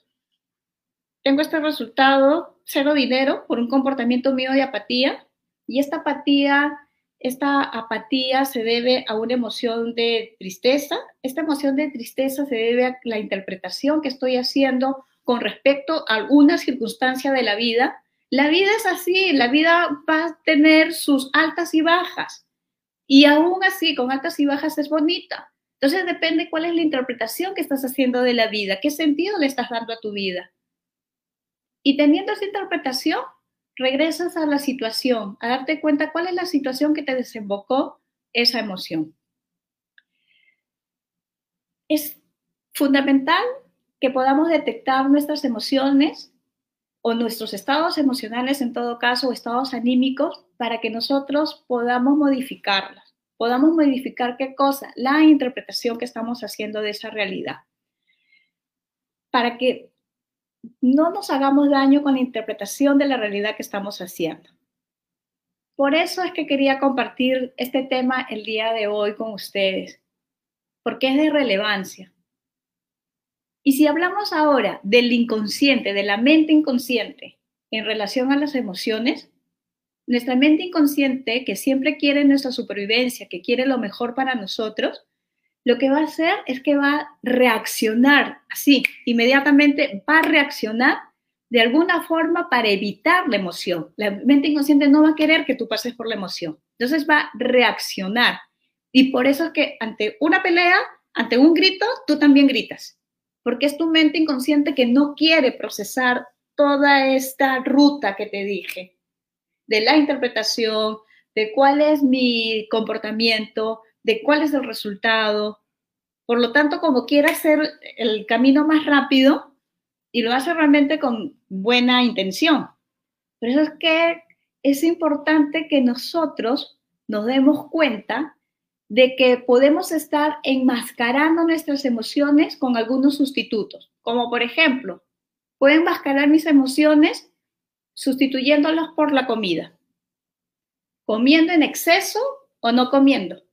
tengo este resultado, cero dinero, por un comportamiento mío de apatía, y esta apatía, esta apatía se debe a una emoción de tristeza. Esta emoción de tristeza se debe a la interpretación que estoy haciendo con respecto a alguna circunstancia de la vida. La vida es así, la vida va a tener sus altas y bajas. Y aún así, con altas y bajas es bonita. Entonces depende cuál es la interpretación que estás haciendo de la vida, qué sentido le estás dando a tu vida. Y teniendo esa interpretación, regresas a la situación, a darte cuenta cuál es la situación que te desembocó esa emoción. Es fundamental que podamos detectar nuestras emociones o nuestros estados emocionales, en todo caso, o estados anímicos, para que nosotros podamos modificarlas. Podamos modificar qué cosa? La interpretación que estamos haciendo de esa realidad. Para que no nos hagamos daño con la interpretación de la realidad que estamos haciendo. Por eso es que quería compartir este tema el día de hoy con ustedes, porque es de relevancia. Y si hablamos ahora del inconsciente, de la mente inconsciente en relación a las emociones, nuestra mente inconsciente, que siempre quiere nuestra supervivencia, que quiere lo mejor para nosotros, lo que va a hacer es que va a reaccionar así, inmediatamente va a reaccionar de alguna forma para evitar la emoción. La mente inconsciente no va a querer que tú pases por la emoción. Entonces va a reaccionar. Y por eso es que ante una pelea, ante un grito, tú también gritas. Porque es tu mente inconsciente que no quiere procesar toda esta ruta que te dije, de la interpretación, de cuál es mi comportamiento, de cuál es el resultado. Por lo tanto, como quiere hacer el camino más rápido y lo hace realmente con buena intención. Por eso es que es importante que nosotros nos demos cuenta de que podemos estar enmascarando nuestras emociones con algunos sustitutos, como por ejemplo, puedo enmascarar mis emociones sustituyéndolas por la comida, comiendo en exceso o no comiendo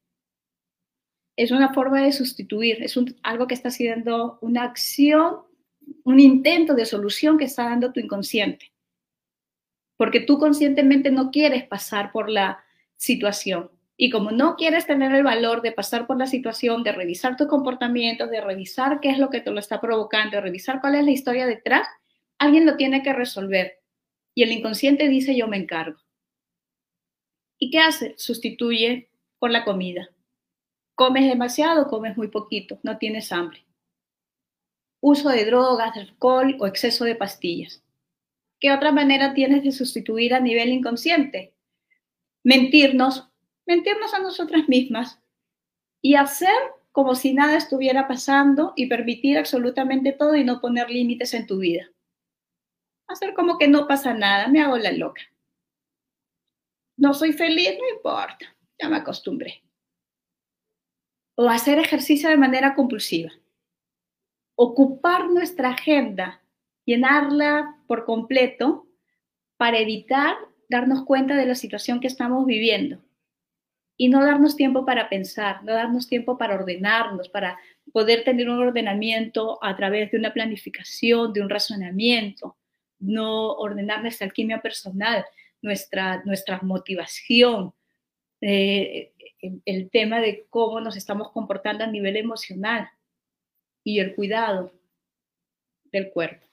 es una forma de sustituir, es algo que está haciendo una acción, un intento de solución que está dando tu inconsciente. Porque tú conscientemente no quieres pasar por la situación. Y como no quieres tener el valor de pasar por la situación, de revisar tu comportamiento, de revisar qué es lo que te lo está provocando, de revisar cuál es la historia detrás, alguien lo tiene que resolver. Y el inconsciente dice yo me encargo. ¿Y qué hace? Sustituye por la comida Comes demasiado, comes muy poquito, no tienes hambre. Uso de drogas, alcohol o exceso de pastillas. ¿Qué otra manera tienes de sustituir a nivel inconsciente? Mentirnos, mentirnos a nosotras mismas y hacer como si nada estuviera pasando y permitir absolutamente todo y no poner límites en tu vida. Hacer como que no pasa nada, me hago la loca. No soy feliz, no importa, ya me acostumbré o hacer ejercicio de manera compulsiva. Ocupar nuestra agenda, llenarla por completo para evitar darnos cuenta de la situación que estamos viviendo y no darnos tiempo para pensar, no darnos tiempo para ordenarnos, para poder tener un ordenamiento a través de una planificación, de un razonamiento, no ordenar nuestra alquimia personal, nuestra, nuestra motivación, eh, el tema de cómo nos estamos comportando a nivel emocional y el cuidado del cuerpo.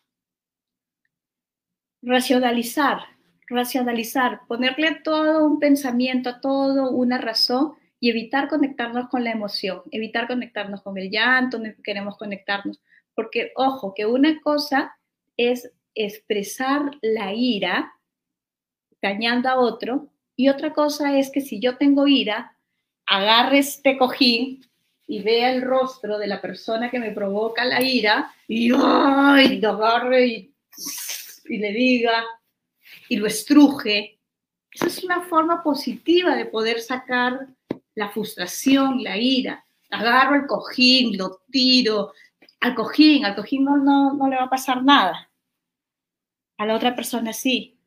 Racionalizar, racionalizar, ponerle todo un pensamiento, a todo una razón y evitar conectarnos con la emoción, evitar conectarnos con el llanto, no queremos conectarnos, porque ojo, que una cosa es expresar la ira dañando a otro y otra cosa es que si yo tengo ira, agarre este cojín y vea el rostro de la persona que me provoca la ira y, ¡ay! lo agarre y, y le diga y lo estruje. Esa es una forma positiva de poder sacar la frustración, la ira. Agarro el cojín, lo tiro. Al cojín, al cojín no, no, no le va a pasar nada. A la otra persona sí.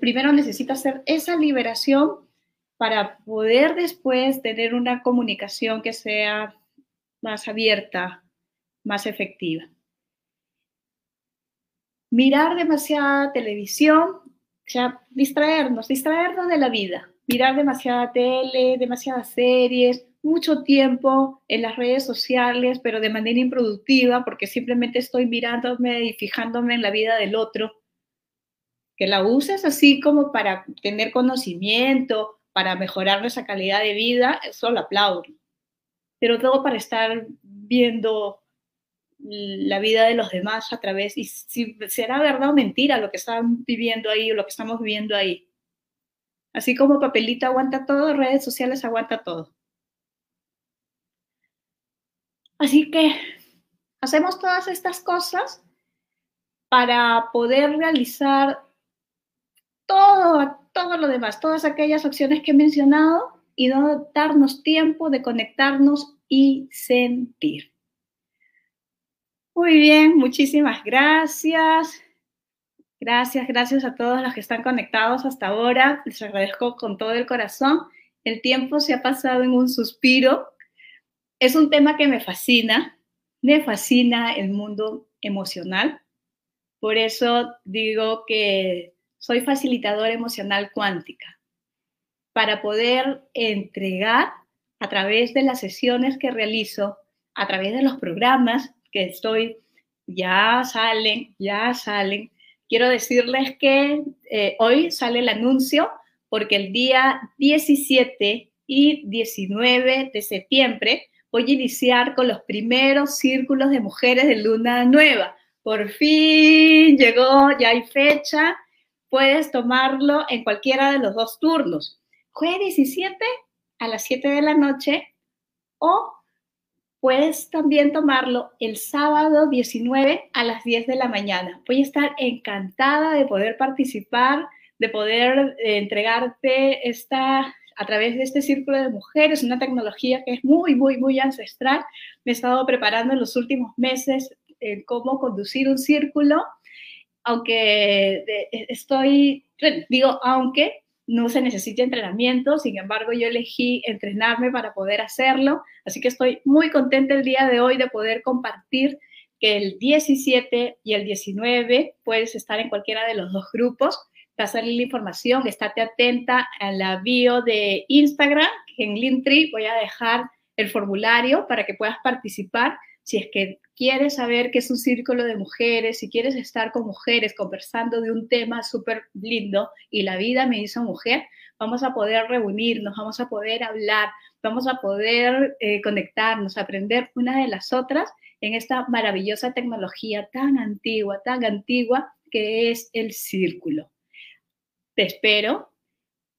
Primero necesito hacer esa liberación para poder después tener una comunicación que sea más abierta, más efectiva. Mirar demasiada televisión, o sea, distraernos, distraernos de la vida, mirar demasiada tele, demasiadas series, mucho tiempo en las redes sociales, pero de manera improductiva, porque simplemente estoy mirándome y fijándome en la vida del otro. Que la uses así como para tener conocimiento para mejorar nuestra calidad de vida, eso lo aplaudo. Pero todo para estar viendo la vida de los demás a través, y si será verdad o mentira lo que están viviendo ahí o lo que estamos viviendo ahí. Así como papelito aguanta todo, redes sociales aguanta todo. Así que hacemos todas estas cosas para poder realizar todo, todo lo demás, todas aquellas opciones que he mencionado y darnos tiempo de conectarnos y sentir. Muy bien, muchísimas gracias. Gracias, gracias a todos los que están conectados hasta ahora. Les agradezco con todo el corazón. El tiempo se ha pasado en un suspiro. Es un tema que me fascina, me fascina el mundo emocional. Por eso digo que soy facilitadora emocional cuántica, para poder entregar a través de las sesiones que realizo, a través de los programas que estoy, ya salen, ya salen. Quiero decirles que eh, hoy sale el anuncio porque el día 17 y 19 de septiembre voy a iniciar con los primeros círculos de mujeres de luna nueva. Por fin llegó, ya hay fecha. Puedes tomarlo en cualquiera de los dos turnos. Jueves 17 a las 7 de la noche o puedes también tomarlo el sábado 19 a las 10 de la mañana. Voy a estar encantada de poder participar, de poder eh, entregarte esta a través de este círculo de mujeres, una tecnología que es muy, muy, muy ancestral. Me he estado preparando en los últimos meses en cómo conducir un círculo, aunque eh, estoy, digo, aunque no se necesita entrenamiento, sin embargo yo elegí entrenarme para poder hacerlo, así que estoy muy contenta el día de hoy de poder compartir que el 17 y el 19 puedes estar en cualquiera de los dos grupos, va a salir la información, estate atenta a la bio de Instagram, en Linktree voy a dejar el formulario para que puedas participar si es que quieres saber qué es un círculo de mujeres, si quieres estar con mujeres conversando de un tema súper lindo y la vida me hizo mujer, vamos a poder reunirnos, vamos a poder hablar, vamos a poder eh, conectarnos, aprender una de las otras en esta maravillosa tecnología tan antigua, tan antigua que es el círculo. Te espero.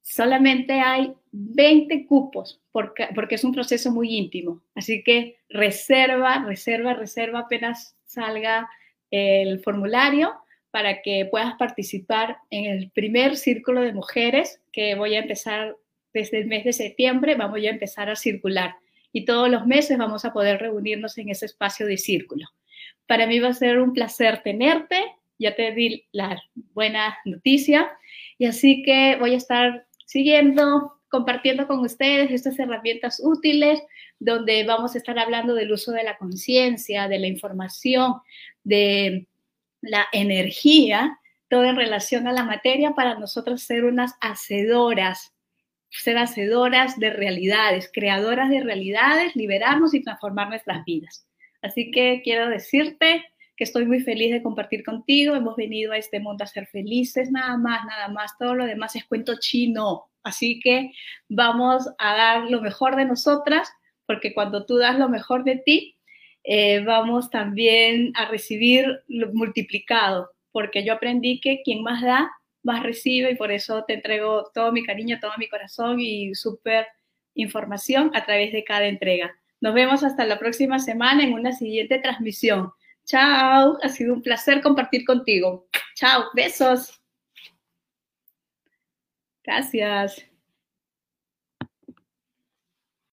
Solamente hay 20 cupos porque, porque es un proceso muy íntimo. Así que reserva, reserva, reserva apenas salga el formulario para que puedas participar en el primer círculo de mujeres que voy a empezar desde el mes de septiembre, vamos a empezar a circular y todos los meses vamos a poder reunirnos en ese espacio de círculo. Para mí va a ser un placer tenerte, ya te di la buena noticia y así que voy a estar siguiendo, compartiendo con ustedes estas herramientas útiles donde vamos a estar hablando del uso de la conciencia, de la información, de la energía, todo en relación a la materia para nosotros ser unas hacedoras, ser hacedoras de realidades, creadoras de realidades, liberarnos y transformar nuestras vidas. Así que quiero decirte que estoy muy feliz de compartir contigo. Hemos venido a este mundo a ser felices, nada más, nada más. Todo lo demás es cuento chino. Así que vamos a dar lo mejor de nosotras, porque cuando tú das lo mejor de ti, eh, vamos también a recibir multiplicado, porque yo aprendí que quien más da, más recibe y por eso te entrego todo mi cariño, todo mi corazón y súper información a través de cada entrega. Nos vemos hasta la próxima semana en una siguiente transmisión. Chao, ha sido un placer compartir contigo. Chao, besos. Gracias.